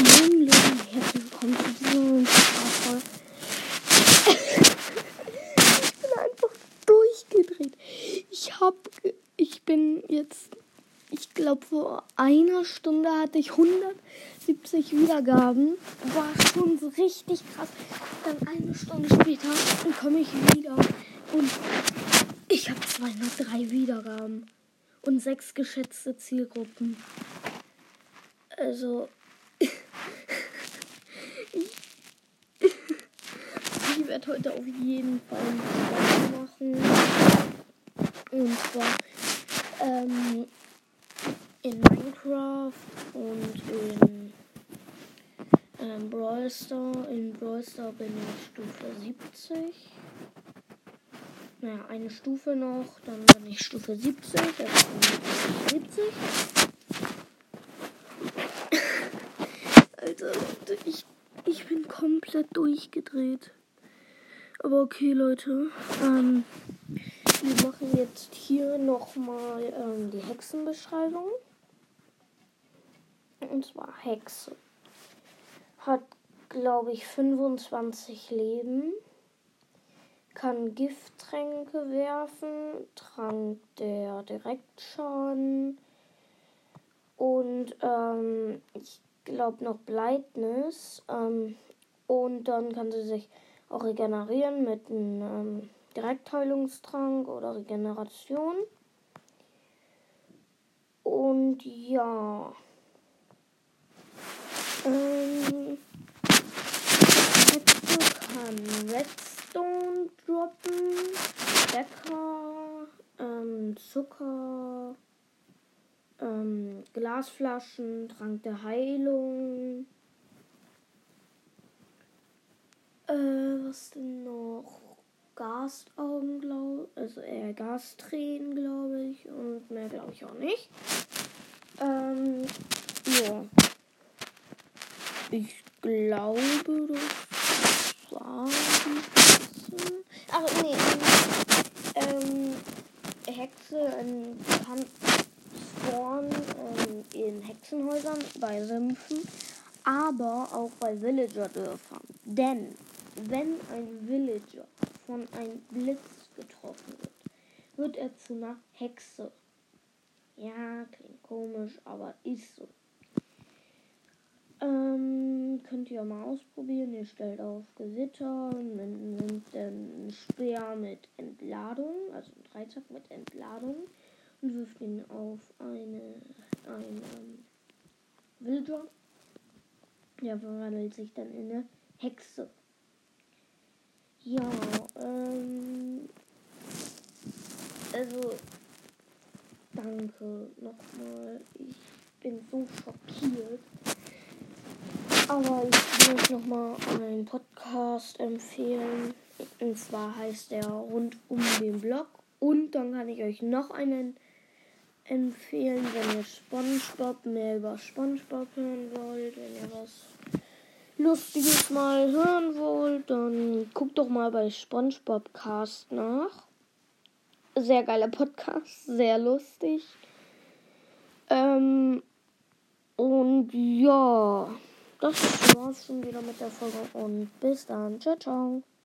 Moin Leute, herzlich willkommen zu diesem Podcast. ich bin einfach durchgedreht. Ich hab, ich bin jetzt, ich glaube vor einer Stunde hatte ich 170 Wiedergaben. War schon so richtig krass. Dann eine Stunde später komme ich wieder und ich habe 203 Wiedergaben und sechs geschätzte Zielgruppen. Also werde heute auf jeden Fall ein machen. Und zwar ähm, in Minecraft und in ähm, Brawl Star. In Brawl Star bin ich Stufe 70. Naja, eine Stufe noch, dann bin ich Stufe 70. Also bin ich 70. Alter, Leute, ich, ich bin komplett durchgedreht. Aber okay, Leute. Ähm, wir machen jetzt hier nochmal ähm, die Hexenbeschreibung. Und zwar Hexe. Hat, glaube ich, 25 Leben. Kann Gifttränke werfen. Trank der Direktschaden. Und ähm, ich glaube noch Bleitnis. Ähm, und dann kann sie sich auch regenerieren mit einem ähm, Direktheilungstrank oder Regeneration. Und ja. Ähm, kann Redstone droppen, Bäcker, ähm, Zucker, ähm, Glasflaschen, Trank der Heilung. Denn noch? Gasaugen, glaube. Also eher Gastränen, glaube ich. Und mehr glaube ich auch nicht. Ähm, ja. Ich glaube, das war Ach, nee. Ähm, Hexe ähm, kann spawnen ähm, in Hexenhäusern bei Sümpfen, aber auch bei Villager-Dörfern. Denn wenn ein Villager von einem Blitz getroffen wird, wird er zu einer Hexe. Ja, klingt komisch, aber ist so. Ähm, könnt ihr mal ausprobieren. Ihr stellt auf Gewitter, nimmt einen Speer mit Entladung, also einen Dreizack mit Entladung und wirft ihn auf eine, eine ähm, Villager. Der verwandelt sich dann in eine Hexe. Ja, ähm. Also. Danke nochmal. Ich bin so schockiert. Aber ich will euch nochmal einen Podcast empfehlen. Und zwar heißt der Rund um den Block. Und dann kann ich euch noch einen empfehlen, wenn ihr SpongeBob mehr über SpongeBob hören wollt, wenn ihr was Lustiges mal hören wollt, dann guckt doch mal bei SpongeBob Cast nach. Sehr geiler Podcast, sehr lustig. Ähm, und ja, das war's schon wieder mit der Folge und bis dann. Ciao, ciao.